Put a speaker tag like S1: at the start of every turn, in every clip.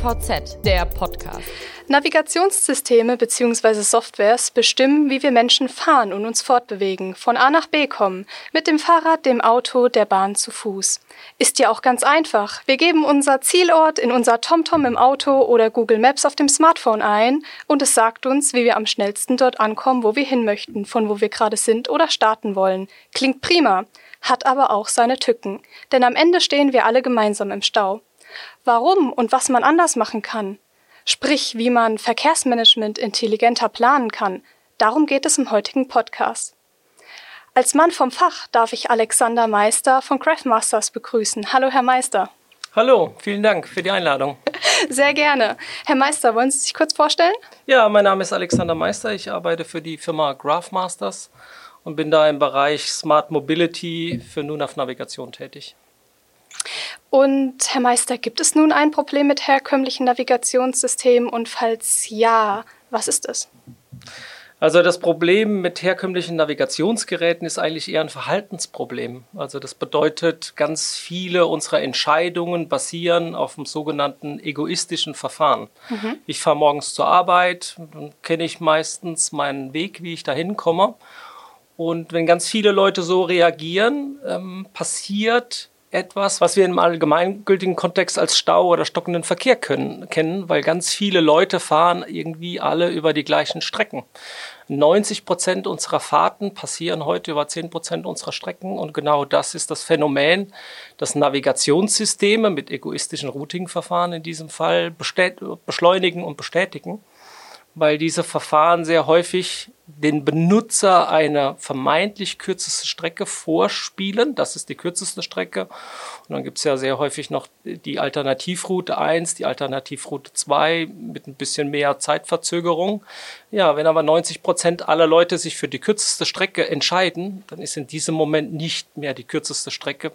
S1: NVZ, der Podcast.
S2: Navigationssysteme bzw. Softwares bestimmen, wie wir Menschen fahren und uns fortbewegen, von A nach B kommen, mit dem Fahrrad, dem Auto, der Bahn zu Fuß. Ist ja auch ganz einfach. Wir geben unser Zielort in unser TomTom im Auto oder Google Maps auf dem Smartphone ein und es sagt uns, wie wir am schnellsten dort ankommen, wo wir hin möchten, von wo wir gerade sind oder starten wollen. Klingt prima, hat aber auch seine Tücken, denn am Ende stehen wir alle gemeinsam im Stau. Warum und was man anders machen kann, sprich wie man Verkehrsmanagement intelligenter planen kann, darum geht es im heutigen Podcast. Als Mann vom Fach darf ich Alexander Meister von Craftmasters begrüßen. Hallo, Herr Meister.
S3: Hallo, vielen Dank für die Einladung.
S2: Sehr gerne. Herr Meister, wollen Sie sich kurz vorstellen?
S3: Ja, mein Name ist Alexander Meister. Ich arbeite für die Firma Graphmasters und bin da im Bereich Smart Mobility für NUNAV Navigation tätig.
S2: Und Herr Meister, gibt es nun ein Problem mit herkömmlichen Navigationssystemen und falls ja, was ist es?
S3: Also das Problem mit herkömmlichen Navigationsgeräten ist eigentlich eher ein Verhaltensproblem. Also das bedeutet, ganz viele unserer Entscheidungen basieren auf dem sogenannten egoistischen Verfahren. Mhm. Ich fahre morgens zur Arbeit, dann kenne ich meistens meinen Weg, wie ich da hinkomme. Und wenn ganz viele Leute so reagieren, ähm, passiert etwas, was wir im allgemeingültigen Kontext als Stau oder stockenden Verkehr können, kennen, weil ganz viele Leute fahren irgendwie alle über die gleichen Strecken. 90 Prozent unserer Fahrten passieren heute über 10 Prozent unserer Strecken und genau das ist das Phänomen, dass Navigationssysteme mit egoistischen Routing-Verfahren in diesem Fall beschleunigen und bestätigen weil diese Verfahren sehr häufig den Benutzer eine vermeintlich kürzeste Strecke vorspielen. Das ist die kürzeste Strecke. Und dann gibt es ja sehr häufig noch die Alternativroute 1, die Alternativroute 2 mit ein bisschen mehr Zeitverzögerung. Ja, wenn aber 90 Prozent aller Leute sich für die kürzeste Strecke entscheiden, dann ist in diesem Moment nicht mehr die kürzeste Strecke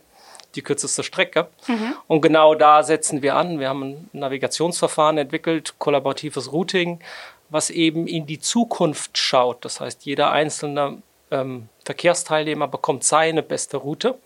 S3: die kürzeste Strecke. Mhm. Und genau da setzen wir an. Wir haben ein Navigationsverfahren entwickelt, kollaboratives Routing, was eben in die Zukunft schaut. Das heißt, jeder einzelne ähm, Verkehrsteilnehmer bekommt seine beste Route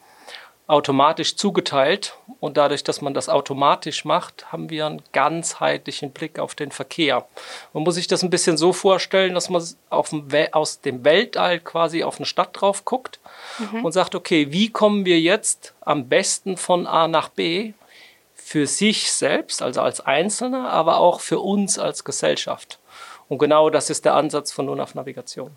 S3: automatisch zugeteilt. Und dadurch, dass man das automatisch macht, haben wir einen ganzheitlichen Blick auf den Verkehr. Man muss sich das ein bisschen so vorstellen, dass man aus dem Weltall quasi auf eine Stadt drauf guckt mhm. und sagt, okay, wie kommen wir jetzt am besten von A nach B für sich selbst, also als Einzelner, aber auch für uns als Gesellschaft. Und genau das ist der Ansatz von NUNAV Navigation.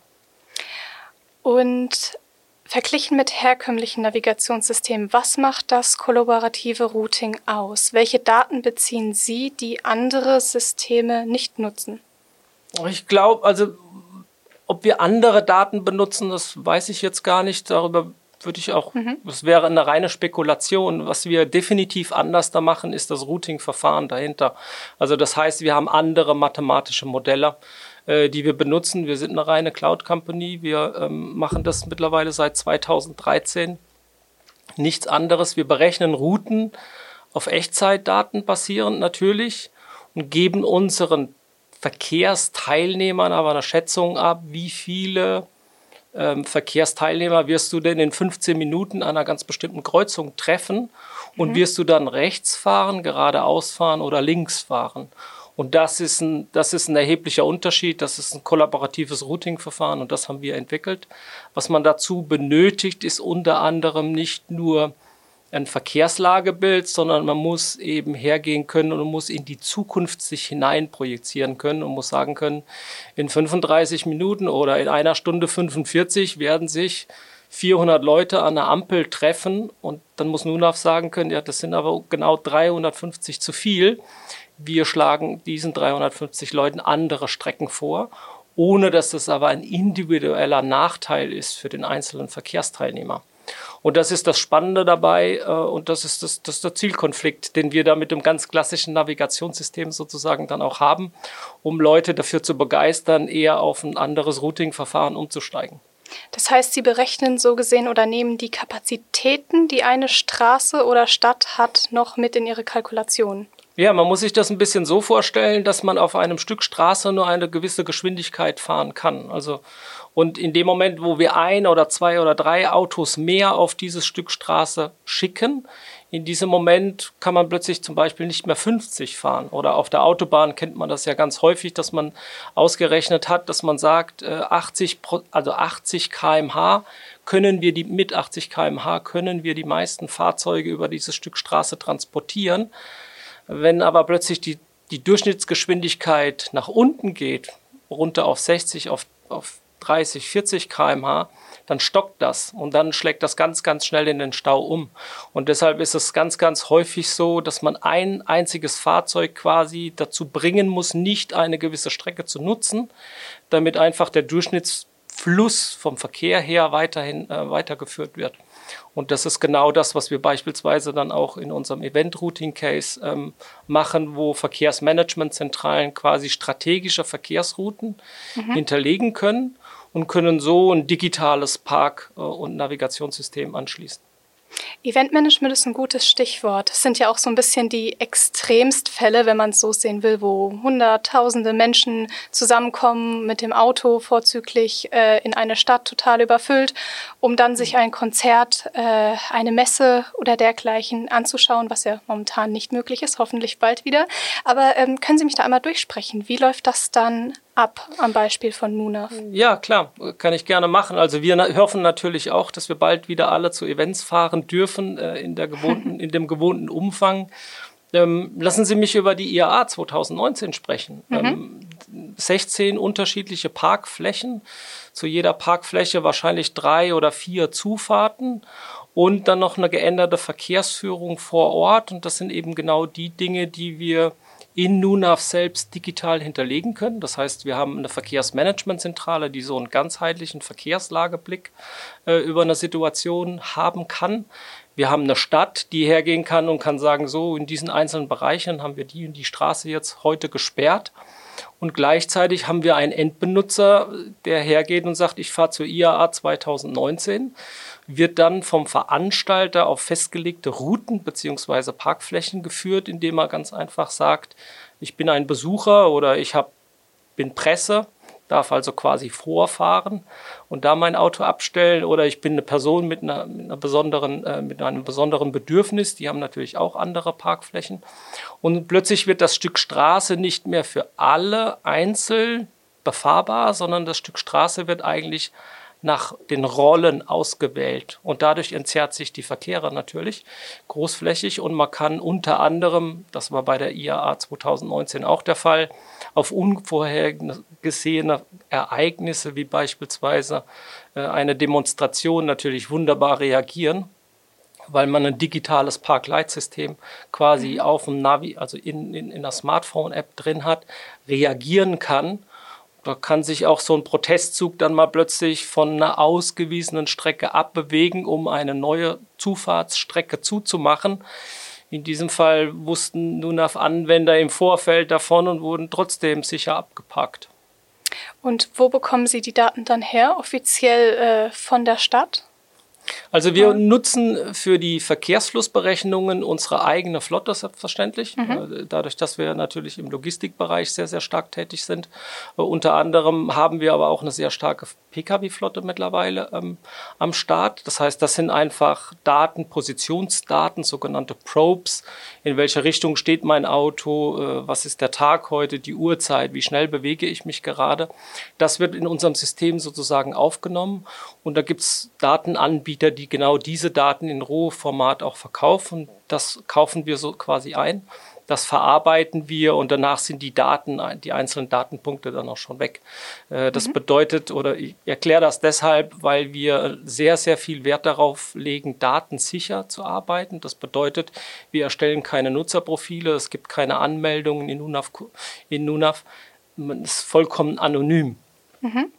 S2: Und verglichen mit herkömmlichen Navigationssystemen, was macht das kollaborative Routing aus? Welche Daten beziehen Sie, die andere Systeme nicht nutzen?
S3: Ich glaube, also ob wir andere Daten benutzen, das weiß ich jetzt gar nicht. Darüber würde ich auch, mhm. das wäre eine reine Spekulation. Was wir definitiv anders da machen, ist das Routing-Verfahren dahinter. Also das heißt, wir haben andere mathematische Modelle, äh, die wir benutzen. Wir sind eine reine Cloud-Company. Wir ähm, machen das mittlerweile seit 2013. Nichts anderes. Wir berechnen Routen auf Echtzeitdaten basierend natürlich und geben unseren Verkehrsteilnehmern aber eine Schätzung ab, wie viele ähm, Verkehrsteilnehmer wirst du denn in 15 Minuten an einer ganz bestimmten Kreuzung treffen und mhm. wirst du dann rechts fahren, geradeaus fahren oder links fahren. Und das ist ein, das ist ein erheblicher Unterschied. Das ist ein kollaboratives Routing-Verfahren und das haben wir entwickelt. Was man dazu benötigt, ist unter anderem nicht nur ein Verkehrslagebild, sondern man muss eben hergehen können und muss in die Zukunft sich hinein projizieren können und muss sagen können, in 35 Minuten oder in einer Stunde 45 werden sich 400 Leute an der Ampel treffen und dann muss NUNAV sagen können, ja, das sind aber genau 350 zu viel. Wir schlagen diesen 350 Leuten andere Strecken vor, ohne dass das aber ein individueller Nachteil ist für den einzelnen Verkehrsteilnehmer. Und das ist das Spannende dabei äh, und das ist, das, das ist der Zielkonflikt, den wir da mit dem ganz klassischen Navigationssystem sozusagen dann auch haben, um Leute dafür zu begeistern, eher auf ein anderes Routing-Verfahren umzusteigen.
S2: Das heißt, Sie berechnen so gesehen oder nehmen die Kapazitäten, die eine Straße oder Stadt hat, noch mit in Ihre Kalkulation.
S3: Ja, man muss sich das ein bisschen so vorstellen, dass man auf einem Stück Straße nur eine gewisse Geschwindigkeit fahren kann. Also und in dem Moment, wo wir ein oder zwei oder drei Autos mehr auf dieses Stück Straße schicken, in diesem Moment kann man plötzlich zum Beispiel nicht mehr 50 fahren. Oder auf der Autobahn kennt man das ja ganz häufig, dass man ausgerechnet hat, dass man sagt, 80, äh, also 80 kmh können wir die, mit 80 kmh können wir die meisten Fahrzeuge über dieses Stück Straße transportieren. Wenn aber plötzlich die, die Durchschnittsgeschwindigkeit nach unten geht, runter auf 60, auf, auf 30, 40 kmh, dann stockt das und dann schlägt das ganz, ganz schnell in den Stau um. Und deshalb ist es ganz, ganz häufig so, dass man ein einziges Fahrzeug quasi dazu bringen muss, nicht eine gewisse Strecke zu nutzen, damit einfach der Durchschnittsfluss vom Verkehr her weiterhin äh, weitergeführt wird. Und das ist genau das, was wir beispielsweise dann auch in unserem Event-Routing-Case ähm, machen, wo Verkehrsmanagementzentralen quasi strategische Verkehrsrouten mhm. hinterlegen können und können so ein digitales Park- äh, und Navigationssystem anschließen.
S2: Eventmanagement ist ein gutes Stichwort. Es sind ja auch so ein bisschen die Extremstfälle, wenn man es so sehen will, wo hunderttausende Menschen zusammenkommen mit dem Auto vorzüglich äh, in eine Stadt total überfüllt, um dann sich ein Konzert, äh, eine Messe oder dergleichen anzuschauen, was ja momentan nicht möglich ist, hoffentlich bald wieder. Aber ähm, können Sie mich da einmal durchsprechen? Wie läuft das dann ab am Beispiel von Nunaf?
S3: Ja, klar, kann ich gerne machen. Also wir hoffen natürlich auch, dass wir bald wieder alle zu Events fahren dürfen äh, in, der gewohnten, in dem gewohnten Umfang. Ähm, lassen Sie mich über die IAA 2019 sprechen. Mhm. Ähm, 16 unterschiedliche Parkflächen, zu jeder Parkfläche wahrscheinlich drei oder vier Zufahrten und dann noch eine geänderte Verkehrsführung vor Ort. Und das sind eben genau die Dinge, die wir in NUNAV selbst digital hinterlegen können. Das heißt, wir haben eine Verkehrsmanagementzentrale, die so einen ganzheitlichen Verkehrslageblick äh, über eine Situation haben kann. Wir haben eine Stadt, die hergehen kann und kann sagen, so in diesen einzelnen Bereichen haben wir die und die Straße jetzt heute gesperrt. Und gleichzeitig haben wir einen Endbenutzer, der hergeht und sagt, ich fahre zur IAA 2019 wird dann vom Veranstalter auf festgelegte Routen bzw. Parkflächen geführt, indem er ganz einfach sagt, ich bin ein Besucher oder ich hab, bin Presse, darf also quasi vorfahren und da mein Auto abstellen oder ich bin eine Person mit, einer, mit, einer besonderen, äh, mit einem besonderen Bedürfnis, die haben natürlich auch andere Parkflächen und plötzlich wird das Stück Straße nicht mehr für alle einzeln befahrbar, sondern das Stück Straße wird eigentlich nach den Rollen ausgewählt. Und dadurch entzerrt sich die Verkehre natürlich großflächig und man kann unter anderem, das war bei der IAA 2019 auch der Fall, auf unvorhergesehene Ereignisse wie beispielsweise äh, eine Demonstration natürlich wunderbar reagieren weil man ein digitales Parkleitsystem quasi mhm. auf dem Navi, also in, in, in der Smartphone-App drin hat, reagieren kann da kann sich auch so ein Protestzug dann mal plötzlich von einer ausgewiesenen Strecke abbewegen, um eine neue Zufahrtsstrecke zuzumachen. In diesem Fall wussten nun auf Anwender im Vorfeld davon und wurden trotzdem sicher abgepackt.
S2: Und wo bekommen Sie die Daten dann her? Offiziell äh, von der Stadt?
S3: Also wir ja. nutzen für die Verkehrsflussberechnungen unsere eigene Flotte selbstverständlich, mhm. Äh, dadurch, dass wir natürlich im Logistikbereich sehr, sehr stark tätig sind. Uh, unter anderem haben wir aber auch eine sehr starke Pkw-Flotte mittlerweile ähm, am Start. Das heißt, das sind einfach Daten, Positionsdaten, sogenannte Probes. In welche Richtung steht mein Auto? Äh, was ist der Tag heute? Die Uhrzeit? Wie schnell bewege ich mich gerade? Das wird in unserem System sozusagen aufgenommen und da gibt's Datenanbieter, die genau diese Daten in Rohformat auch verkaufen. Das kaufen wir so quasi ein. Das verarbeiten wir und danach sind die Daten, die einzelnen Datenpunkte dann auch schon weg. Äh, das mhm. bedeutet, oder ich erkläre das deshalb, weil wir sehr, sehr viel Wert darauf legen, datensicher zu arbeiten. Das bedeutet, wir erstellen keine Nutzerprofile, es gibt keine Anmeldungen in NUNAV. In NUNAV. Man ist vollkommen anonym. Mhm.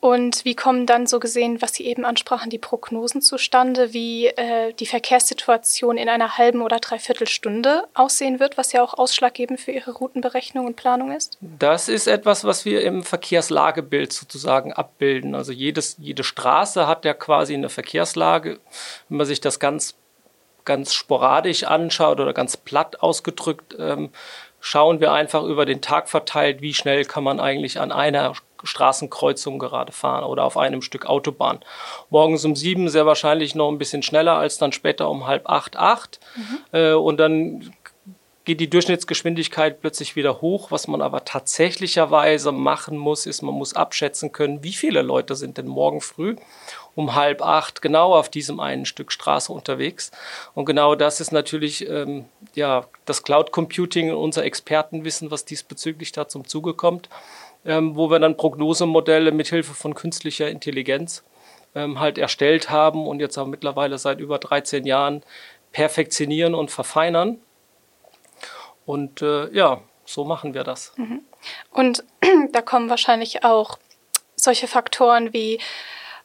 S2: Und wie kommen dann so gesehen, was Sie eben ansprachen, die Prognosen zustande, wie äh, die Verkehrssituation in einer halben oder dreiviertel Stunde aussehen wird, was ja auch ausschlaggebend für Ihre Routenberechnung und Planung ist?
S3: Das ist etwas, was wir im Verkehrslagebild sozusagen abbilden. Also jedes, jede Straße hat ja quasi eine Verkehrslage. Wenn man sich das ganz ganz sporadisch anschaut oder ganz platt ausgedrückt, ähm, schauen wir einfach über den Tag verteilt, wie schnell kann man eigentlich an einer Straßenkreuzung gerade fahren oder auf einem Stück Autobahn. Morgens um sieben sehr wahrscheinlich noch ein bisschen schneller als dann später um halb acht, acht. Mhm. Äh, und dann geht die Durchschnittsgeschwindigkeit plötzlich wieder hoch. Was man aber tatsächlicherweise machen muss, ist, man muss abschätzen können, wie viele Leute sind denn morgen früh um halb acht genau auf diesem einen Stück Straße unterwegs. Und genau das ist natürlich ähm, ja, das Cloud Computing und unser Expertenwissen, was diesbezüglich da zum Zuge kommt, wo wir dann Prognosemodelle mithilfe von künstlicher Intelligenz ähm, halt erstellt haben und jetzt auch mittlerweile seit über 13 Jahren perfektionieren und verfeinern. Und äh, ja, so machen wir das. Mhm.
S2: Und da kommen wahrscheinlich auch solche Faktoren wie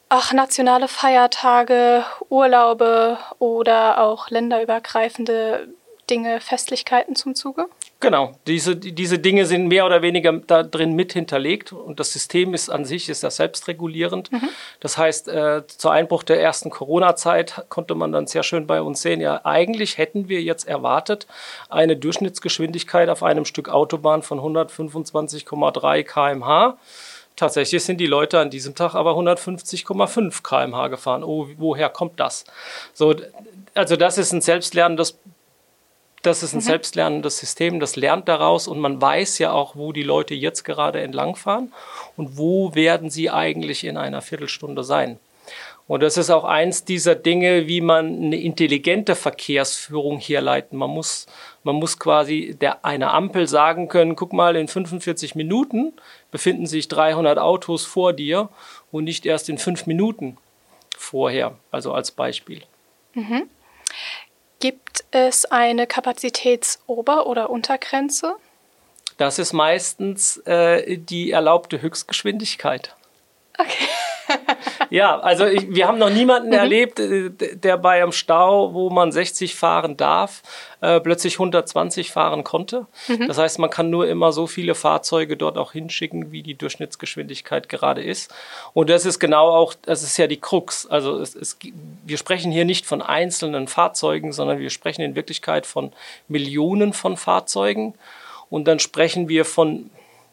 S2: ach, nationale Feiertage, Urlaube oder auch länderübergreifende Dinge, Festlichkeiten zum Zuge?
S3: Genau, diese, diese Dinge sind mehr oder weniger da drin mit hinterlegt und das System ist an sich ist ja selbstregulierend. Mhm. Das heißt, äh, zu Einbruch der ersten Corona-Zeit konnte man dann sehr schön bei uns sehen, ja, eigentlich hätten wir jetzt erwartet eine Durchschnittsgeschwindigkeit auf einem Stück Autobahn von 125,3 km/h. Tatsächlich sind die Leute an diesem Tag aber 150,5 km/h gefahren. Oh, woher kommt das? So, also das ist ein selbstlernendes das ist ein mhm. selbstlernendes System, das lernt daraus und man weiß ja auch, wo die Leute jetzt gerade entlangfahren und wo werden sie eigentlich in einer Viertelstunde sein. Und das ist auch eins dieser Dinge, wie man eine intelligente Verkehrsführung herleiten. Man muss, man muss quasi der, einer Ampel sagen können, guck mal, in 45 Minuten befinden sich 300 Autos vor dir und nicht erst in fünf Minuten vorher, also als Beispiel.
S2: Mhm. Gibt es eine Kapazitätsober- oder Untergrenze?
S3: Das ist meistens äh, die erlaubte Höchstgeschwindigkeit.
S2: Okay.
S3: Ja, also ich, wir haben noch niemanden mhm. erlebt, äh, der bei einem Stau, wo man 60 fahren darf, äh, plötzlich 120 fahren konnte. Mhm. Das heißt, man kann nur immer so viele Fahrzeuge dort auch hinschicken, wie die Durchschnittsgeschwindigkeit gerade ist. Und das ist genau auch, das ist ja die Krux. Also es, es, wir sprechen hier nicht von einzelnen Fahrzeugen, sondern wir sprechen in Wirklichkeit von Millionen von Fahrzeugen. Und dann sprechen wir von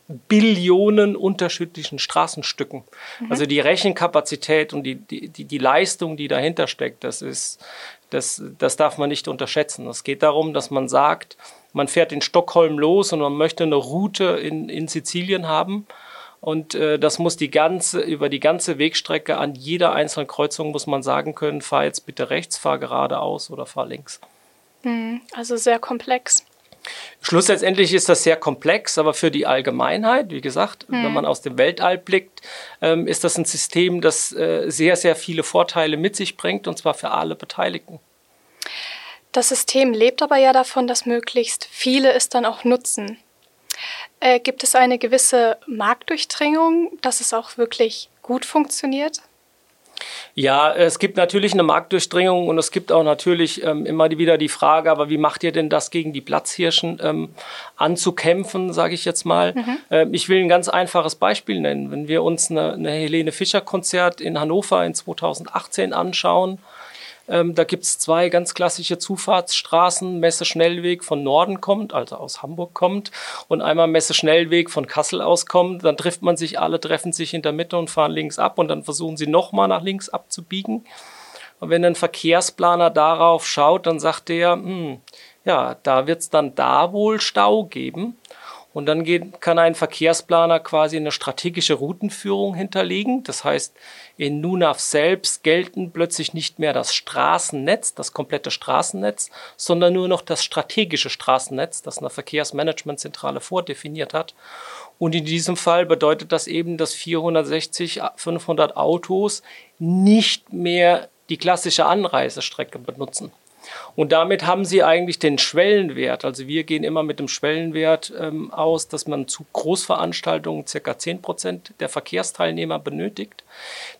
S3: Billionen unterschiedlichen Straßenstücken. Mhm. Also die Rechenkapazität und die, die, die, Leistung, die dahinter steckt, das ist, das, das darf man nicht unterschätzen. Es geht darum, dass man sagt, man fährt in Stockholm los und man möchte eine Route in, in Sizilien haben. Und äh, das muss die ganze, über die ganze Wegstrecke an jeder einzelnen Kreuzung muss man sagen können, fahr jetzt bitte rechts, fahr geradeaus oder fahr links.
S2: Mhm. Also sehr komplex.
S3: Schlussendlich ist das sehr komplex, aber für die Allgemeinheit, wie gesagt, hm. wenn man aus dem Weltall blickt, ähm, ist das ein System, das äh, sehr, sehr viele Vorteile mit sich bringt, und zwar für alle Beteiligten.
S2: Das System lebt aber ja davon, dass möglichst viele es dann auch nutzen. Äh, gibt es eine gewisse Marktdurchdringung, dass es auch wirklich gut funktioniert?
S3: Ja, es gibt natürlich eine Marktdurchdringung und es gibt auch natürlich ähm, immer wieder die Frage, aber wie macht ihr denn das gegen die Platzhirschen ähm, anzukämpfen, sage ich jetzt mal. Mhm. Ähm, ich will ein ganz einfaches Beispiel nennen. Wenn wir uns eine, eine Helene Fischer Konzert in Hannover in 2018 anschauen, ähm, da gibt es zwei ganz klassische Zufahrtsstraßen. Messe Schnellweg von Norden kommt, also aus Hamburg kommt, und einmal Messe Schnellweg von Kassel aus kommt. Dann trifft man sich, alle treffen sich in der Mitte und fahren links ab und dann versuchen sie nochmal nach links abzubiegen. Und wenn ein Verkehrsplaner darauf schaut, dann sagt er, hm, ja, da wird es dann da wohl Stau geben. Und dann geht, kann ein Verkehrsplaner quasi eine strategische Routenführung hinterlegen. Das heißt, in NUNAV selbst gelten plötzlich nicht mehr das Straßennetz, das komplette Straßennetz, sondern nur noch das strategische Straßennetz, das eine Verkehrsmanagementzentrale vordefiniert hat. Und in diesem Fall bedeutet das eben, dass 460, 500 Autos nicht mehr die klassische Anreisestrecke benutzen. Und damit haben sie eigentlich den Schwellenwert. Also wir gehen immer mit dem Schwellenwert ähm, aus, dass man zu Großveranstaltungen circa 10 Prozent der Verkehrsteilnehmer benötigt,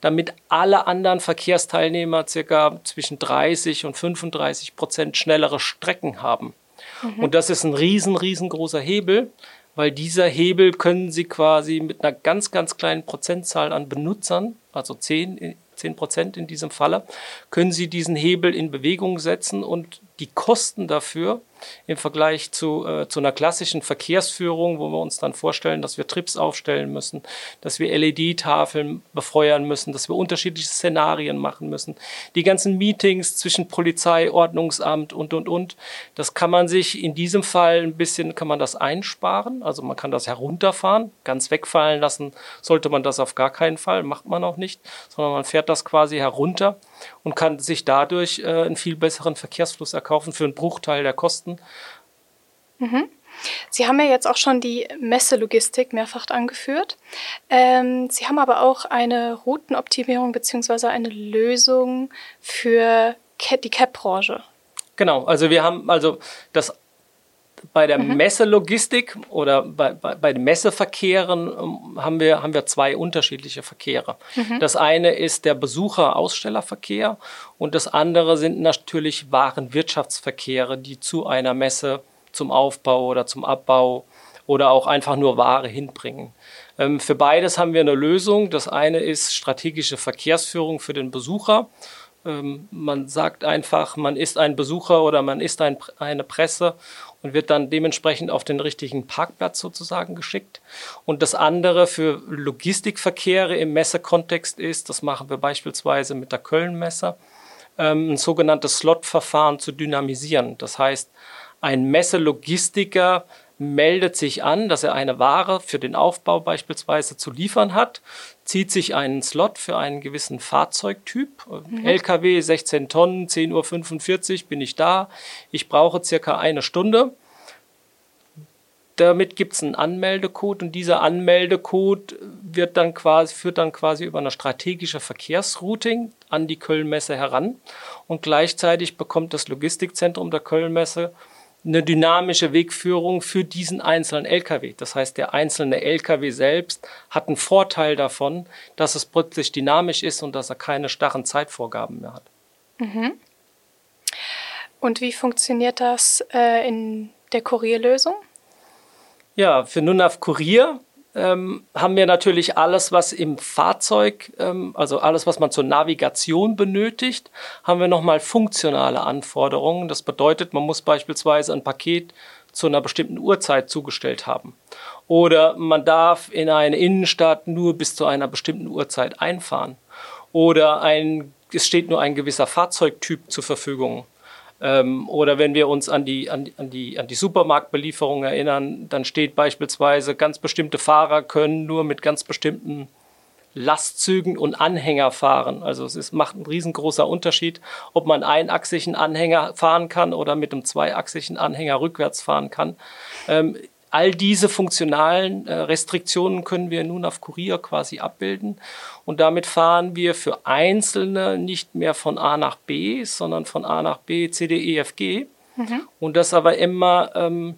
S3: damit alle anderen Verkehrsteilnehmer circa zwischen 30 und 35 Prozent schnellere Strecken haben. Mhm. Und das ist ein riesen, riesengroßer Hebel, weil dieser Hebel können Sie quasi mit einer ganz, ganz kleinen Prozentzahl an Benutzern, also 10 10 Prozent in diesem Falle, können Sie diesen Hebel in Bewegung setzen und die Kosten dafür im Vergleich zu, äh, zu einer klassischen Verkehrsführung, wo wir uns dann vorstellen, dass wir Trips aufstellen müssen, dass wir LED-Tafeln befeuern müssen, dass wir unterschiedliche Szenarien machen müssen, die ganzen Meetings zwischen Polizei, Ordnungsamt und, und, und. Das kann man sich in diesem Fall ein bisschen, kann man das einsparen, also man kann das herunterfahren, ganz wegfallen lassen sollte man das auf gar keinen Fall, macht man auch nicht, sondern man fährt das quasi herunter und kann sich dadurch äh, einen viel besseren Verkehrsfluss erkaufen für einen Bruchteil der Kosten.
S2: Mhm. Sie haben ja jetzt auch schon die Messelogistik mehrfach angeführt. Ähm, Sie haben aber auch eine Routenoptimierung bzw. eine Lösung für die CAP-Branche.
S3: Genau, also wir haben also das bei der mhm. Messelogistik oder bei, bei, bei den Messeverkehren ähm, haben, wir, haben wir zwei unterschiedliche Verkehre. Mhm. Das eine ist der Besucher-Ausstellerverkehr und das andere sind natürlich Warenwirtschaftsverkehre, die zu einer Messe zum Aufbau oder zum Abbau oder auch einfach nur Ware hinbringen. Ähm, für beides haben wir eine Lösung. Das eine ist strategische Verkehrsführung für den Besucher. Ähm, man sagt einfach, man ist ein Besucher oder man ist ein, eine Presse und wird dann dementsprechend auf den richtigen Parkplatz sozusagen geschickt. Und das andere für Logistikverkehre im Messekontext ist, das machen wir beispielsweise mit der Köln-Messe, ähm, ein sogenanntes Slot-Verfahren zu dynamisieren. Das heißt, ein Messelogistiker meldet sich an, dass er eine Ware für den Aufbau beispielsweise zu liefern hat, zieht sich einen Slot für einen gewissen Fahrzeugtyp, mhm. LKW 16 Tonnen, 10.45 Uhr bin ich da, ich brauche circa eine Stunde. Damit gibt es einen Anmeldecode und dieser Anmeldecode wird dann quasi, führt dann quasi über eine strategische Verkehrsrouting an die Kölnmesse heran und gleichzeitig bekommt das Logistikzentrum der Kölnmesse eine dynamische Wegführung für diesen einzelnen LKW. Das heißt, der einzelne LKW selbst hat einen Vorteil davon, dass es plötzlich dynamisch ist und dass er keine starren Zeitvorgaben mehr hat.
S2: Mhm. Und wie funktioniert das äh, in der Kurierlösung?
S3: Ja, für Nunav Kurier ähm, haben wir natürlich alles, was im Fahrzeug, ähm, also alles, was man zur Navigation benötigt, haben wir nochmal funktionale Anforderungen. Das bedeutet, man muss beispielsweise ein Paket zu einer bestimmten Uhrzeit zugestellt haben. Oder man darf in eine Innenstadt nur bis zu einer bestimmten Uhrzeit einfahren. Oder ein, es steht nur ein gewisser Fahrzeugtyp zur Verfügung. Ähm, oder wenn wir uns an die, an, an, die, an die Supermarktbelieferung erinnern, dann steht beispielsweise, ganz bestimmte Fahrer können nur mit ganz bestimmten Lastzügen und Anhänger fahren. Also es ist, macht einen riesengroßer Unterschied, ob man einachsigen Anhänger fahren kann oder mit einem zweiachsigen Anhänger rückwärts fahren kann. Ähm, all diese funktionalen äh, Restriktionen können wir nun auf Kurier quasi abbilden. Und damit fahren wir für Einzelne nicht mehr von A nach B, sondern von A nach B, C, D, E, F, G. Mhm. Und das aber immer ähm,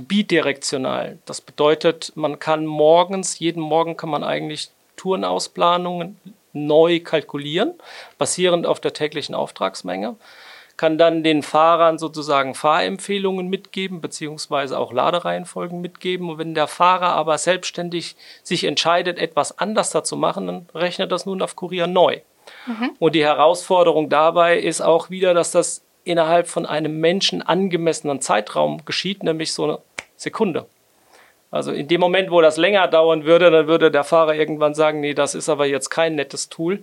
S3: bidirektional. Das bedeutet, man kann morgens, jeden Morgen kann man eigentlich Tourenausplanungen neu kalkulieren, basierend auf der täglichen Auftragsmenge kann dann den Fahrern sozusagen Fahrempfehlungen mitgeben, beziehungsweise auch Ladereihenfolgen mitgeben. Und wenn der Fahrer aber selbstständig sich entscheidet, etwas anders dazu machen, dann rechnet das nun auf Kurier neu. Mhm. Und die Herausforderung dabei ist auch wieder, dass das innerhalb von einem Menschen angemessenen Zeitraum geschieht, nämlich so eine Sekunde. Also in dem Moment, wo das länger dauern würde, dann würde der Fahrer irgendwann sagen, nee, das ist aber jetzt kein nettes Tool.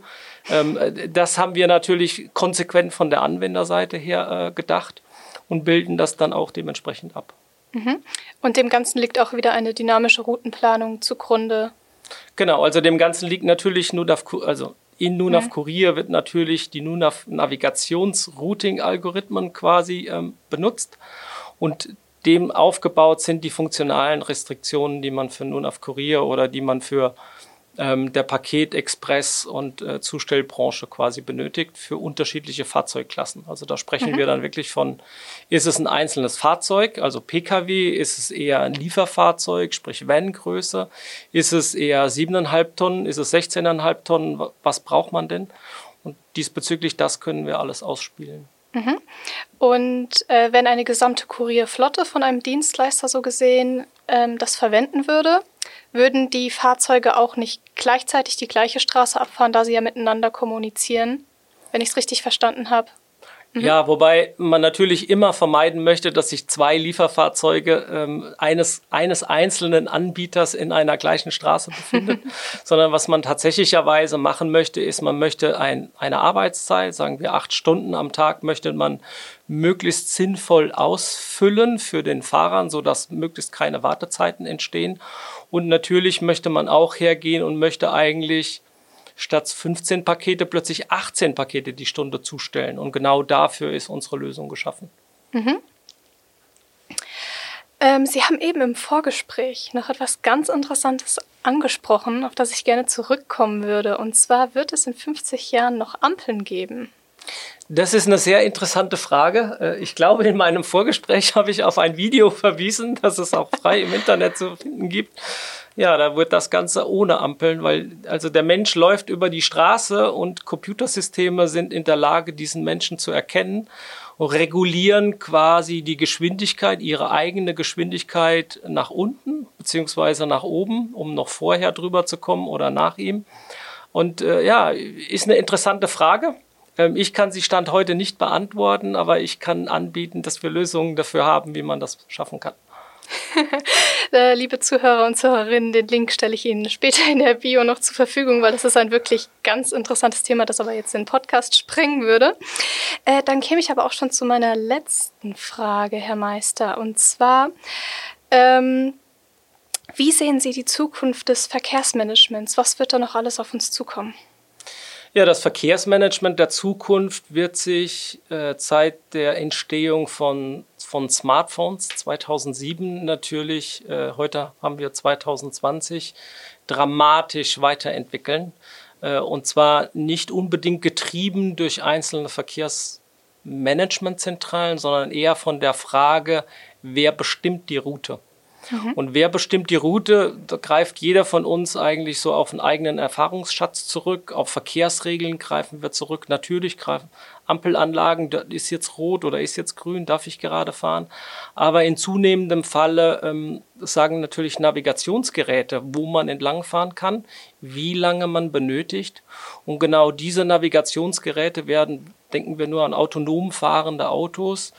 S3: Ähm, das haben wir natürlich konsequent von der Anwenderseite her äh, gedacht und bilden das dann auch dementsprechend ab.
S2: Mhm. Und dem Ganzen liegt auch wieder eine dynamische Routenplanung zugrunde.
S3: Genau, also dem Ganzen liegt natürlich nur, also in Nunav mhm. Kurier wird natürlich die Nunav Navigations-Routing-Algorithmen quasi ähm, benutzt. Und dem aufgebaut sind die funktionalen Restriktionen, die man für nun auf Kurier oder die man für ähm, der Paket, Express und äh, Zustellbranche quasi benötigt für unterschiedliche Fahrzeugklassen. Also da sprechen mhm. wir dann wirklich von, ist es ein einzelnes Fahrzeug, also Pkw, ist es eher ein Lieferfahrzeug, sprich Van-Größe, ist es eher 7,5 Tonnen, ist es 16,5 Tonnen, was braucht man denn? Und diesbezüglich das können wir alles ausspielen.
S2: Mhm. Und äh, wenn eine gesamte Kurierflotte von einem Dienstleister so gesehen ähm, das verwenden würde, Würden die Fahrzeuge auch nicht gleichzeitig die gleiche Straße abfahren, da sie ja miteinander kommunizieren, wenn ich es richtig verstanden habe?
S3: Mhm. Ja, wobei man natürlich immer vermeiden möchte, dass sich zwei Lieferfahrzeuge ähm, eines, eines einzelnen Anbieters in einer gleichen Straße befinden, sondern was man tatsächlicherweise machen möchte, ist, man möchte ein, eine Arbeitszeit, sagen wir acht Stunden am Tag, möchte man möglichst sinnvoll ausfüllen für den Fahrern, sodass möglichst keine Wartezeiten entstehen. Und natürlich möchte man auch hergehen und möchte eigentlich statt 15 Pakete plötzlich 18 Pakete die Stunde zustellen. Und genau dafür ist unsere Lösung geschaffen. Mhm.
S2: Ähm, Sie haben eben im Vorgespräch noch etwas ganz Interessantes angesprochen, auf das ich gerne zurückkommen würde. Und zwar wird es in 50 Jahren noch Ampeln geben.
S3: Das ist eine sehr interessante Frage. Äh, ich glaube, in meinem Vorgespräch habe ich auf ein Video verwiesen, das es auch frei im Internet zu finden gibt. Ja, da wird das Ganze ohne Ampeln, weil also der Mensch läuft über die Straße und Computersysteme sind in der Lage, diesen Menschen zu erkennen und regulieren quasi die Geschwindigkeit, ihre eigene Geschwindigkeit nach unten beziehungsweise nach oben, um noch vorher drüber zu kommen oder nach ihm. Und äh, ja, ist eine interessante Frage. Ähm, ich kann sie Stand heute nicht beantworten, aber ich kann anbieten, dass wir Lösungen dafür haben, wie man das schaffen kann.
S2: Äh, liebe Zuhörer und Zuhörerinnen, den Link stelle ich Ihnen später in der Bio noch zur Verfügung, weil das ist ein wirklich ganz interessantes Thema, das aber jetzt den Podcast sprengen würde. Äh, dann käme ich aber auch schon zu meiner letzten Frage, Herr Meister. Und zwar, ähm, wie sehen Sie die Zukunft des Verkehrsmanagements? Was wird da noch alles auf uns zukommen?
S3: Ja, das Verkehrsmanagement der Zukunft wird sich äh, seit der Entstehung von, von Smartphones 2007 natürlich, äh, heute haben wir 2020, dramatisch weiterentwickeln. Äh, und zwar nicht unbedingt getrieben durch einzelne Verkehrsmanagementzentralen, sondern eher von der Frage, wer bestimmt die Route. Mhm. Und wer bestimmt die Route? Da greift jeder von uns eigentlich so auf einen eigenen Erfahrungsschatz zurück. Auf Verkehrsregeln greifen wir zurück. Natürlich greifen Ampelanlagen, ist jetzt rot oder ist jetzt grün, darf ich gerade fahren. Aber in zunehmendem Falle ähm, sagen natürlich Navigationsgeräte, wo man entlangfahren kann, wie lange man benötigt. Und genau diese Navigationsgeräte werden, denken wir nur an autonom fahrende Autos,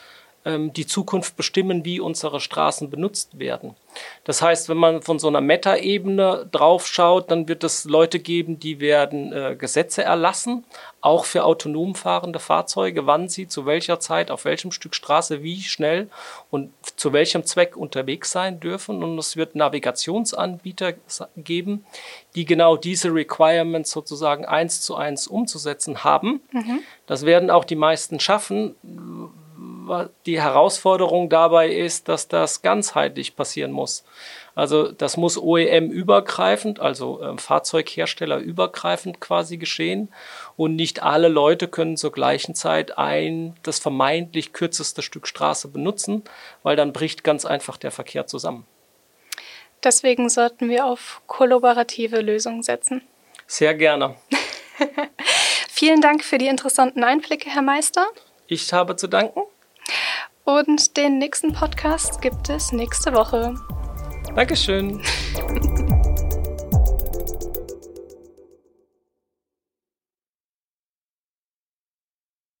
S3: die Zukunft bestimmen, wie unsere Straßen benutzt werden. Das heißt, wenn man von so einer Meta-Ebene drauf schaut, dann wird es Leute geben, die werden äh, Gesetze erlassen, auch für autonom fahrende Fahrzeuge, wann sie zu welcher Zeit, auf welchem Stück Straße, wie schnell und zu welchem Zweck unterwegs sein dürfen. Und es wird Navigationsanbieter geben, die genau diese Requirements sozusagen eins zu eins umzusetzen haben. Mhm. Das werden auch die meisten schaffen die Herausforderung dabei ist, dass das ganzheitlich passieren muss. Also das muss OEM-übergreifend, also äh, Fahrzeughersteller-übergreifend quasi geschehen. Und nicht alle Leute können zur gleichen Zeit ein das vermeintlich kürzeste Stück Straße benutzen, weil dann bricht ganz einfach der Verkehr zusammen.
S2: Deswegen sollten wir auf kollaborative Lösungen setzen.
S3: Sehr gerne.
S2: Vielen Dank für die interessanten Einblicke, Herr Meister.
S3: Ich habe zu danken.
S2: Und den nächsten Podcast gibt es nächste Woche.
S3: Dankeschön.